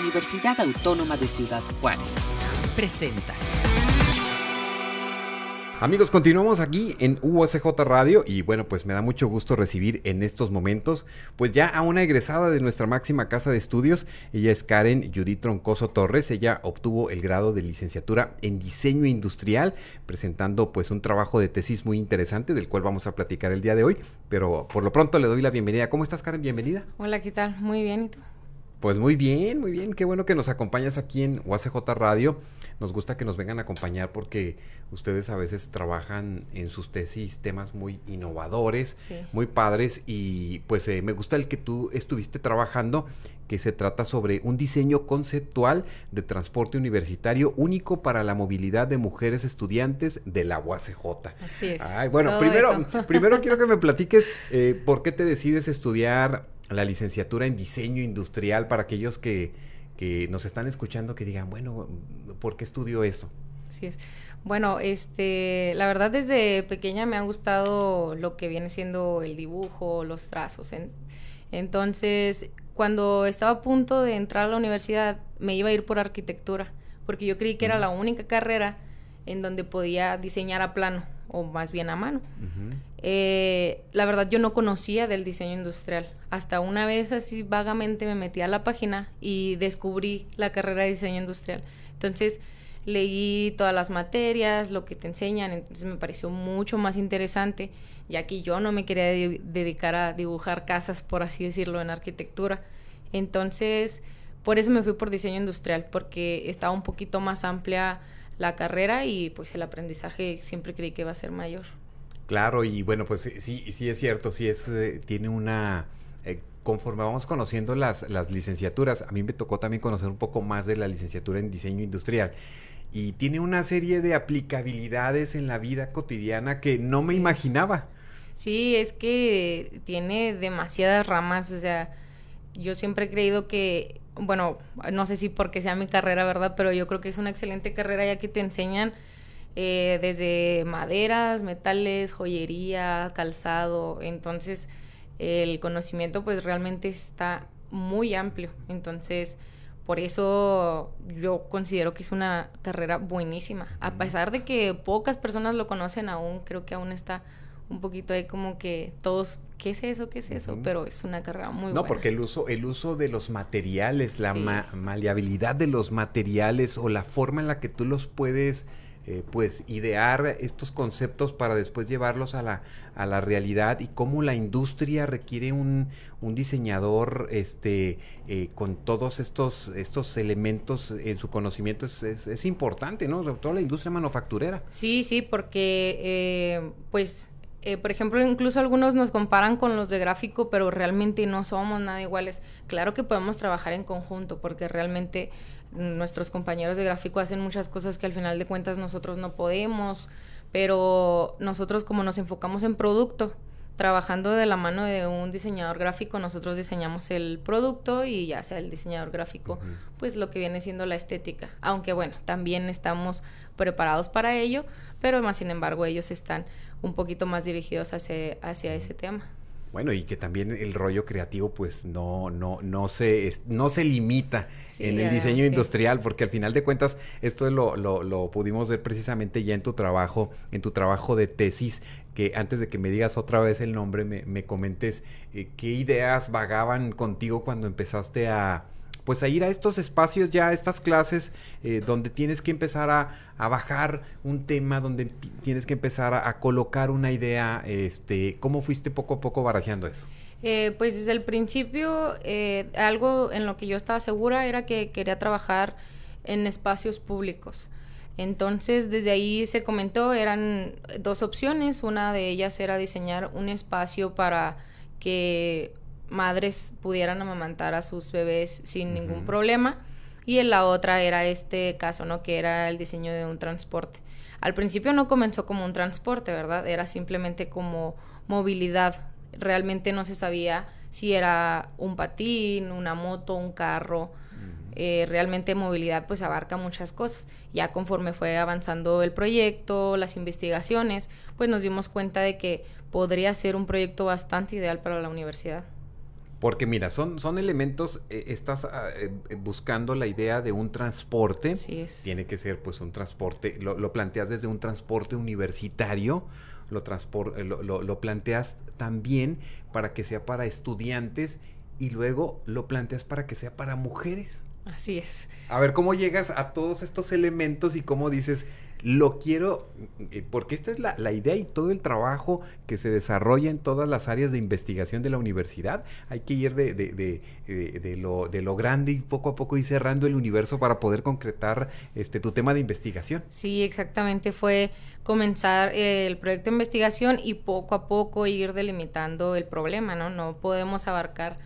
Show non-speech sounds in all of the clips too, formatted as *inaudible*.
Universidad Autónoma de Ciudad Juárez. Presenta. Amigos, continuamos aquí en USJ Radio y bueno, pues me da mucho gusto recibir en estos momentos pues ya a una egresada de nuestra máxima casa de estudios. Ella es Karen Judith Troncoso Torres. Ella obtuvo el grado de licenciatura en diseño industrial, presentando pues un trabajo de tesis muy interesante del cual vamos a platicar el día de hoy. Pero por lo pronto le doy la bienvenida. ¿Cómo estás, Karen? Bienvenida. Hola, ¿qué tal? Muy bien, ¿y tú? Pues muy bien, muy bien. Qué bueno que nos acompañas aquí en UACJ Radio. Nos gusta que nos vengan a acompañar porque ustedes a veces trabajan en sus tesis temas muy innovadores, muy padres y pues eh, me gusta el que tú estuviste trabajando que se trata sobre un diseño conceptual de transporte universitario único para la movilidad de mujeres estudiantes de la UACJ. Así es. Ay, bueno, primero, primero quiero que me *laughs* platiques eh, por qué te decides estudiar la licenciatura en diseño industrial para aquellos que, que nos están escuchando que digan, bueno, ¿por qué estudio esto? Así es. Bueno, este, la verdad desde pequeña me ha gustado lo que viene siendo el dibujo, los trazos. entonces, cuando estaba a punto de entrar a la universidad, me iba a ir por arquitectura, porque yo creí que era la única carrera en donde podía diseñar a plano, o más bien a mano. Eh, la verdad yo no conocía del diseño industrial. Hasta una vez así vagamente me metí a la página y descubrí la carrera de diseño industrial. Entonces leí todas las materias, lo que te enseñan, entonces me pareció mucho más interesante, ya que yo no me quería dedicar a dibujar casas, por así decirlo, en arquitectura. Entonces, por eso me fui por diseño industrial, porque estaba un poquito más amplia la carrera y pues el aprendizaje siempre creí que iba a ser mayor. Claro, y bueno, pues sí, sí es cierto, sí es, eh, tiene una... Eh, conforme vamos conociendo las, las licenciaturas, a mí me tocó también conocer un poco más de la licenciatura en diseño industrial y tiene una serie de aplicabilidades en la vida cotidiana que no me imaginaba. Sí, es que tiene demasiadas ramas, o sea, yo siempre he creído que, bueno, no sé si porque sea mi carrera, ¿verdad? Pero yo creo que es una excelente carrera ya que te enseñan eh, desde maderas, metales, joyería, calzado. Entonces, el conocimiento pues realmente está muy amplio. Entonces, por eso yo considero que es una carrera buenísima. A pesar de que pocas personas lo conocen aún, creo que aún está un poquito ahí como que todos, ¿qué es eso? ¿Qué es eso? Pero es una carrera muy buena. No, porque el uso, el uso de los materiales, la maleabilidad de los materiales o la forma en la que tú los puedes eh, pues idear estos conceptos para después llevarlos a la, a la realidad y cómo la industria requiere un, un diseñador este eh, con todos estos estos elementos en su conocimiento es, es, importante, ¿no? Sobre todo la industria manufacturera. Sí, sí, porque eh, pues por ejemplo, incluso algunos nos comparan con los de gráfico, pero realmente no somos nada iguales. Claro que podemos trabajar en conjunto, porque realmente nuestros compañeros de gráfico hacen muchas cosas que al final de cuentas nosotros no podemos, pero nosotros como nos enfocamos en producto, trabajando de la mano de un diseñador gráfico, nosotros diseñamos el producto y ya sea el diseñador gráfico, pues lo que viene siendo la estética. Aunque bueno, también estamos preparados para ello, pero más sin embargo ellos están un poquito más dirigidos hacia, hacia ese tema. Bueno, y que también el rollo creativo pues no, no, no, se, no se limita en el diseño industrial, porque al final de cuentas esto lo, lo, lo, pudimos ver precisamente ya en tu trabajo, en tu trabajo de tesis, que antes de que me digas otra vez el nombre, me, me comentes eh, qué ideas vagaban contigo cuando empezaste a, pues a ir a estos espacios ya, a estas clases, eh, donde tienes que empezar a, bajar un tema, donde tienes que empezar a, colocar una idea, este, ¿cómo fuiste poco a poco barajeando eso? Eh, pues desde el principio, eh, algo en lo que yo estaba segura era que quería trabajar en espacios públicos. Entonces, desde ahí se comentó, eran dos opciones. Una de ellas era diseñar un espacio para que madres pudieran amamantar a sus bebés sin ningún problema. Y en la otra era este caso, ¿no? Que era el diseño de un transporte. Al principio no comenzó como un transporte, ¿verdad? Era simplemente como movilidad. Realmente no se sabía si era un patín, una moto, un carro. Eh, realmente movilidad pues abarca muchas cosas. Ya conforme fue avanzando el proyecto, las investigaciones, pues nos dimos cuenta de que podría ser un proyecto bastante ideal para la universidad. Porque mira, son, son elementos, eh, estás ah, eh, buscando la idea de un transporte. Sí es. Tiene que ser pues un transporte, lo, lo planteas desde un transporte universitario, lo, lo, lo, planteas también para que sea para estudiantes y luego lo planteas para que sea para mujeres. Así es. A ver, ¿cómo llegas a todos estos elementos y cómo dices, lo quiero, eh, porque esta es la, la, idea y todo el trabajo que se desarrolla en todas las áreas de investigación de la universidad. Hay que ir de, de, de, de lo, lo grande y poco a poco ir cerrando el universo para poder concretar este tu tema de investigación. Sí, exactamente. Fue comenzar eh, el proyecto de investigación y poco a poco ir delimitando el problema, ¿no? No podemos abarcar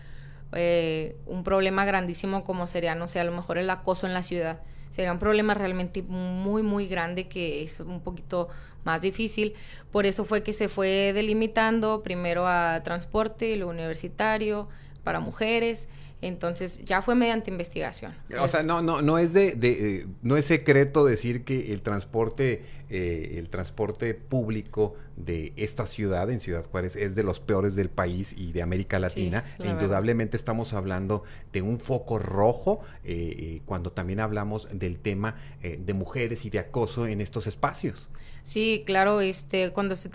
eh, un problema grandísimo como sería, no sé, a lo mejor el acoso en la ciudad. Sería un problema realmente muy, muy grande que es un poquito más difícil. Por eso fue que se fue delimitando primero a transporte, lo universitario, para mujeres entonces ya fue mediante investigación. O sea, no, no, no es de, de no es secreto decir que el transporte, eh, el transporte público de esta ciudad, en Ciudad Juárez, es de los peores del país y de América Latina. e indudablemente estamos hablando de un foco rojo eh, eh, cuando también hablamos del tema de mujeres y de acoso en estos espacios. Sí, claro, este, cuando se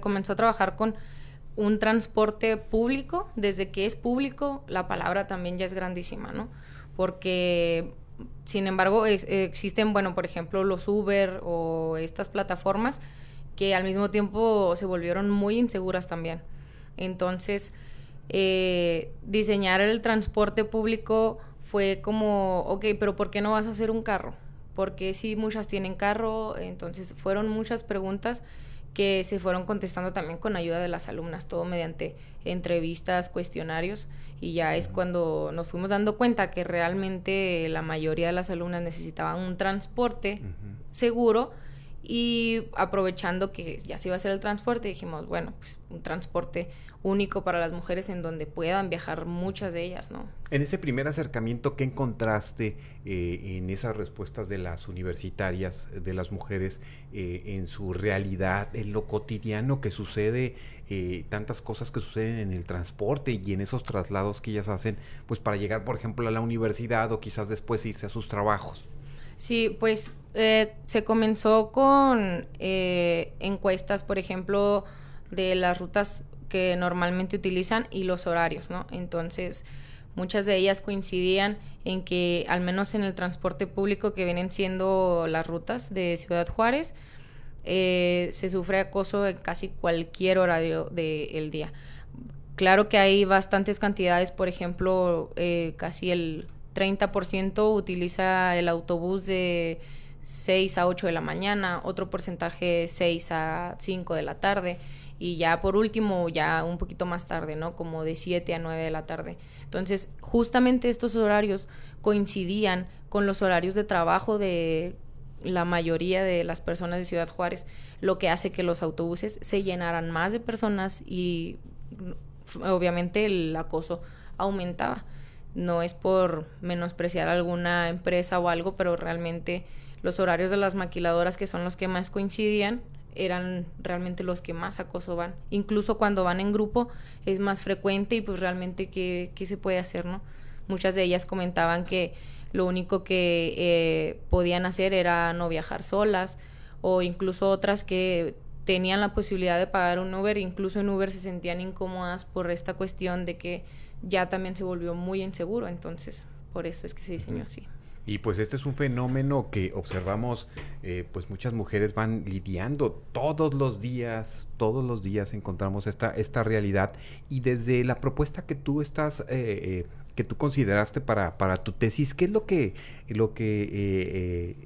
comenzó a trabajar con un transporte público, desde que es público, la palabra también ya es grandísima, ¿no? Porque, sin embargo, existen, bueno, por ejemplo, los Uber o estas plataformas que al mismo tiempo se volvieron muy inseguras también. Entonces, eh, diseñar el transporte público fue como, ok, pero ¿por qué no vas a hacer un carro? Porque si muchas tienen carro, entonces fueron muchas preguntas que se fueron contestando también con ayuda de las alumnas, todo mediante entrevistas, cuestionarios, y ya es cuando nos fuimos dando cuenta que realmente la mayoría de las alumnas necesitaban un transporte seguro y aprovechando que ya se iba a hacer el transporte, dijimos, bueno, pues un transporte único para las mujeres en donde puedan viajar muchas de ellas, ¿no? En ese primer acercamiento, ¿qué encontraste eh, en esas respuestas de las universitarias, de las mujeres, eh, en su realidad, en lo cotidiano que sucede, eh, tantas cosas que suceden en el transporte y en esos traslados que ellas hacen, pues para llegar, por ejemplo, a la universidad o quizás después irse a sus trabajos? Sí, pues se comenzó con encuestas, por ejemplo, de las rutas que normalmente utilizan y los horarios, ¿no? Entonces, muchas de ellas coincidían en que, al menos en el transporte público que vienen siendo las rutas de Ciudad Juárez, eh, se sufre acoso en casi cualquier horario del día. Claro que hay bastantes cantidades, por ejemplo, eh, casi el 30% utiliza el autobús de 6 a 8 de la mañana, otro porcentaje 6 a 5 de la tarde y ya por último, ya un poquito más tarde, ¿no? Como de 7 a 9 de la tarde. Entonces, justamente estos horarios coincidían con los horarios de trabajo de la mayoría de las personas de Ciudad Juárez, lo que hace que los autobuses se llenaran más de personas y obviamente el acoso aumentaba. No es por menospreciar alguna empresa o algo, pero realmente los horarios de las maquiladoras, que son los que más coincidían, eran realmente los que más acoso van. Incluso cuando van en grupo es más frecuente y pues realmente qué, qué se puede hacer, ¿no? Muchas de ellas comentaban que lo único que eh, podían hacer era no viajar solas o incluso otras que tenían la posibilidad de pagar un Uber, incluso en Uber se sentían incómodas por esta cuestión de que ya también se volvió muy inseguro, entonces por eso es que se diseñó así. Y pues este es un fenómeno que observamos, eh, pues muchas mujeres van lidiando todos los días, todos los días encontramos esta, esta realidad y desde la propuesta que tú estás, eh, eh, que tú consideraste para, para tu tesis, ¿qué es lo que, lo que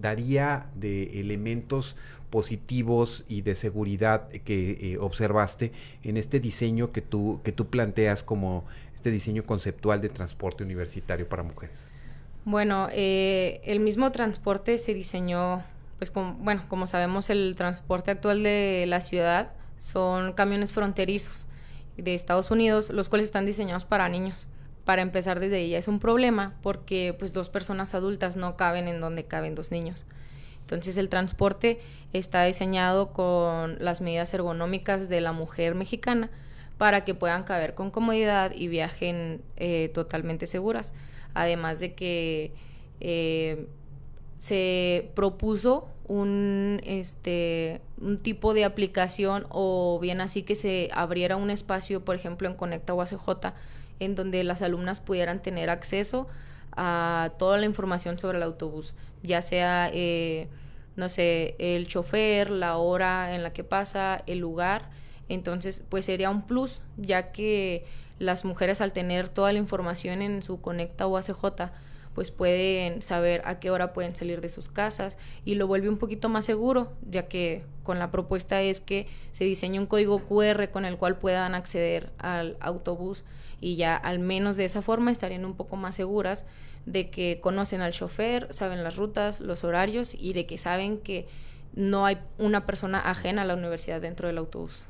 daría de elementos positivos y de seguridad que observaste en este diseño que tú, que tú planteas como este diseño conceptual de transporte universitario para mujeres? Bueno, eh, el mismo transporte se diseñó, pues bueno, como sabemos el transporte actual de la ciudad son camiones fronterizos de Estados Unidos, los cuales están diseñados para niños. Para empezar desde ella es un problema porque pues dos personas adultas no caben en donde caben dos niños. Entonces el transporte está diseñado con las medidas ergonómicas de la mujer mexicana para que puedan caber con comodidad y viajen eh, totalmente seguras. Además de que eh, se propuso un, este, un tipo de aplicación o bien así que se abriera un espacio, por ejemplo, en Conecta UACJ, en donde las alumnas pudieran tener acceso a toda la información sobre el autobús, ya sea, eh, no sé, el chofer, la hora en la que pasa, el lugar. Entonces, pues sería un plus, ya que las mujeres al tener toda la información en su Conecta UACJ, pues pueden saber a qué hora pueden salir de sus casas y lo vuelve un poquito más seguro, ya que con la propuesta es que se diseñe un código QR con el cual puedan acceder al autobús y ya al menos de esa forma estarían un poco más seguras de que conocen al chofer, saben las rutas, los horarios y de que saben que no hay una persona ajena a la universidad dentro del autobús.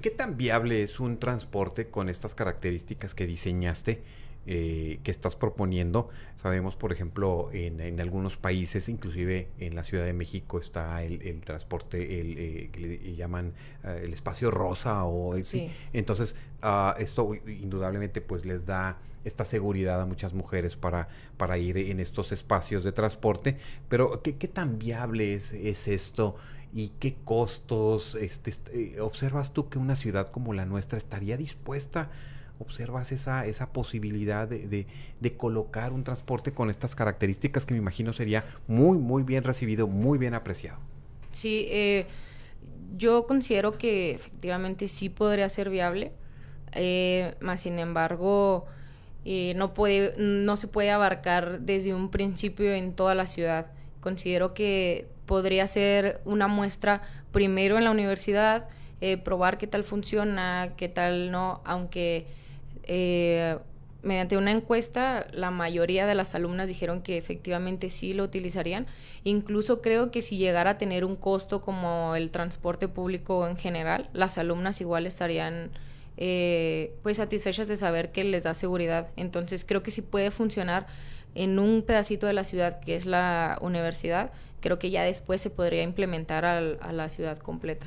¿Qué tan viable es un transporte con estas características que diseñaste? Eh, que estás proponiendo. Sabemos, por ejemplo, en, algunos países, inclusive en la Ciudad de México, está el, transporte, el, eh, que le llaman eh, el espacio rosa o sí. Entonces, ah, esto indudablemente pues les da esta seguridad a muchas mujeres para, para ir en estos espacios de transporte. Pero, ¿qué, tan viable es, es esto? Y qué costos este, observas tú que una ciudad como la nuestra estaría dispuesta observas esa, esa posibilidad de, colocar un transporte con estas características que me imagino sería muy, muy bien recibido, muy bien apreciado. Sí, eh, yo considero que efectivamente sí podría ser viable, eh, más sin embargo, eh, no, puede, no se puede abarcar desde un principio en toda la ciudad. Considero que podría ser una muestra primero en la universidad, probar qué tal funciona, qué tal no, aunque eh, mediante una encuesta, la mayoría de las alumnas dijeron que efectivamente sí lo utilizarían. Incluso creo que si llegara a tener un costo como el transporte público en general, las alumnas igual estarían eh, pues satisfechas de saber que les da seguridad. Entonces creo que si puede funcionar en un pedacito de la ciudad que es la universidad, creo que ya después se podría implementar a la ciudad completa.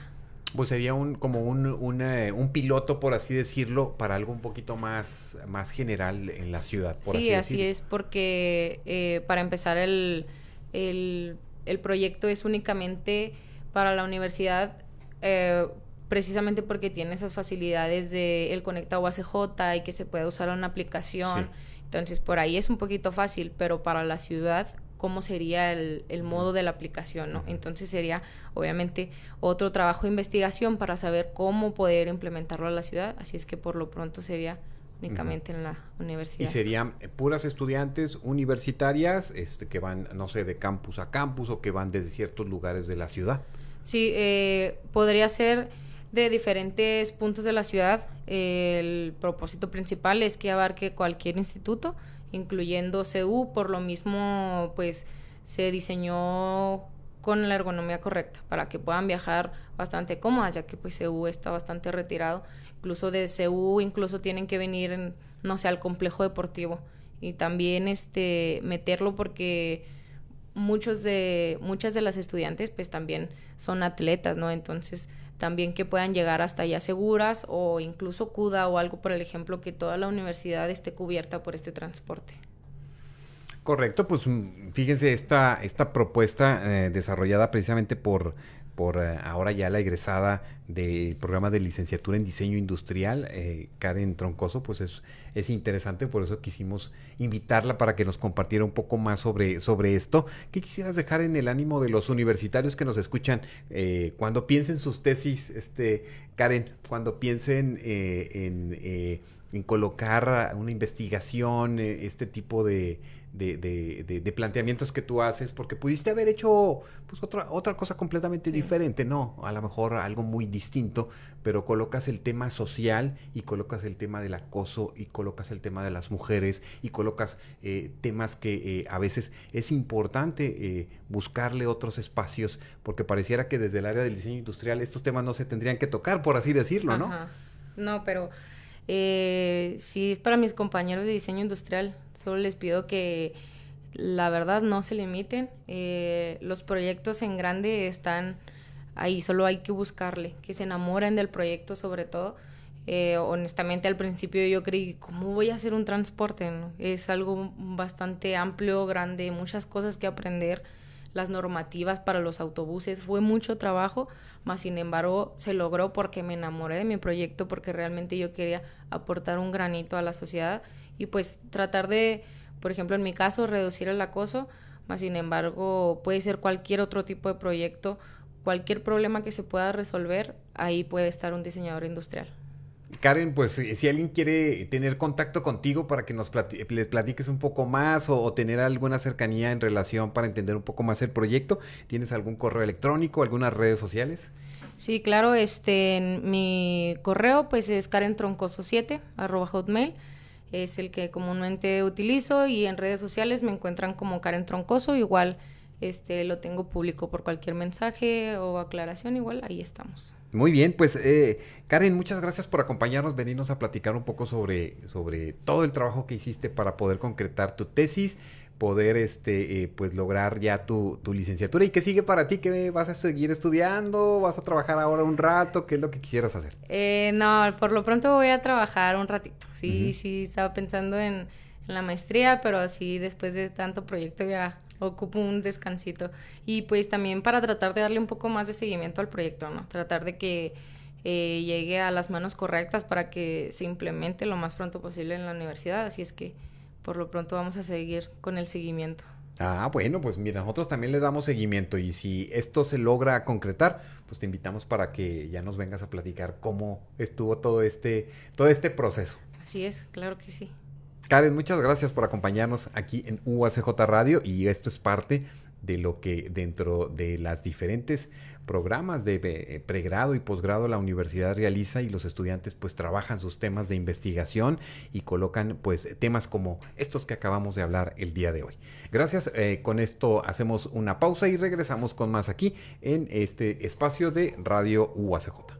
Pues sería un como un, eh, un, piloto, por así decirlo, para algo un poquito más, más general en la ciudad. Por sí, así, es, porque eh, para empezar el, el, proyecto es únicamente para la universidad, eh, precisamente porque tiene esas facilidades de el conecta UACJ y que se puede usar una aplicación. Entonces, por ahí es un poquito fácil, pero para la ciudad cómo sería el, modo de la aplicación, ¿no? Entonces sería obviamente otro trabajo de investigación para saber cómo poder implementarlo a la ciudad, así es que por lo pronto sería únicamente en la universidad. Y serían eh, puras estudiantes universitarias este, que van, no sé, de campus a campus o que van desde ciertos lugares de la ciudad. Sí, eh, podría ser de diferentes puntos de la ciudad. el propósito principal es que abarque cualquier instituto incluyendo CU, por lo mismo pues se diseñó con la ergonomía correcta para que puedan viajar bastante cómodas, ya que pues CU está bastante retirado. Incluso de CU incluso tienen que venir, en, no sé, al complejo deportivo y también este meterlo porque muchos de muchas de las estudiantes pues también son atletas, ¿no? Entonces también que puedan llegar hasta allá seguras o incluso CUDA o algo por el ejemplo que toda la universidad esté cubierta por este transporte. Correcto, pues mm, fíjense esta, esta propuesta eh, desarrollada precisamente por por eh, ahora ya la egresada del programa de licenciatura en diseño industrial, eh, Karen Troncoso, pues es, es interesante, por eso quisimos invitarla para que nos compartiera un poco más sobre, sobre esto. ¿Qué quisieras dejar en el ánimo de los universitarios que nos escuchan eh, cuando piensen sus tesis, este, Karen, cuando piensen en, en colocar una investigación, este tipo de de, de, de, planteamientos que tú haces, porque pudiste haber hecho pues, otra, otra cosa completamente diferente, ¿no? A lo mejor algo muy distinto, pero colocas el tema social y colocas el tema del acoso y colocas el tema de las mujeres y colocas eh, temas que eh, a veces es importante eh, buscarle otros espacios, porque pareciera que desde el área del diseño industrial estos temas no se tendrían que tocar, por así decirlo, ¿no? No, pero eh, si es para mis compañeros de diseño industrial, solo les pido que la verdad no se limiten. Eh, los proyectos en grande están ahí, solo hay que buscarle, que se enamoren del proyecto sobre todo. Eh, honestamente al principio yo creí, ¿cómo voy a hacer un transporte? Es algo bastante amplio, grande, muchas cosas que aprender, las normativas para los autobuses, fue mucho trabajo, mas sin embargo se logró porque me enamoré de mi proyecto, porque realmente yo quería aportar un granito a la sociedad y pues tratar de, por ejemplo en mi caso, reducir el acoso, mas sin embargo puede ser cualquier otro tipo de proyecto, cualquier problema que se pueda resolver, ahí puede estar un diseñador industrial. Karen, pues si alguien quiere tener contacto contigo para que nos les platiques un poco más o, tener alguna cercanía en relación para entender un poco más el proyecto, ¿tienes algún correo electrónico, algunas redes sociales? Sí, claro, este, mi correo pues es karentroncoso7 arroba hotmail, es el que comúnmente utilizo y en redes sociales me encuentran como Karen Troncoso, igual este, lo tengo público por cualquier mensaje o aclaración, igual ahí estamos. Muy bien, pues eh, Karen, muchas gracias por acompañarnos, venirnos a platicar un poco sobre, sobre todo el trabajo que hiciste para poder concretar tu tesis, poder este, eh, pues lograr ya tu, tu, licenciatura. ¿Y qué sigue para ti? ¿Qué vas a seguir estudiando? ¿Vas a trabajar ahora un rato? ¿Qué es lo que quisieras hacer? Eh, no, por lo pronto voy a trabajar un ratito. Sí, sí, estaba pensando en, en la maestría, pero así después de tanto proyecto ya ocupo un descansito. Y pues también para tratar de darle un poco más de seguimiento al proyecto, ¿no? Tratar de que eh, llegue a las manos correctas para que se implemente lo más pronto posible en la universidad. Así es que por lo pronto vamos a seguir con el seguimiento. Ah, bueno, pues mira, nosotros también le damos seguimiento y si esto se logra concretar, pues te invitamos para que ya nos vengas a platicar cómo estuvo todo este, todo este proceso. Así es, claro que sí. Karen, muchas gracias por acompañarnos aquí en UACJ Radio y esto es parte de lo que dentro de las diferentes programas de eh, pregrado y posgrado la universidad realiza y los estudiantes pues trabajan sus temas de investigación y colocan pues temas como estos que acabamos de hablar el día de hoy. Gracias, eh, con esto hacemos una pausa y regresamos con más aquí en este espacio de Radio UACJ.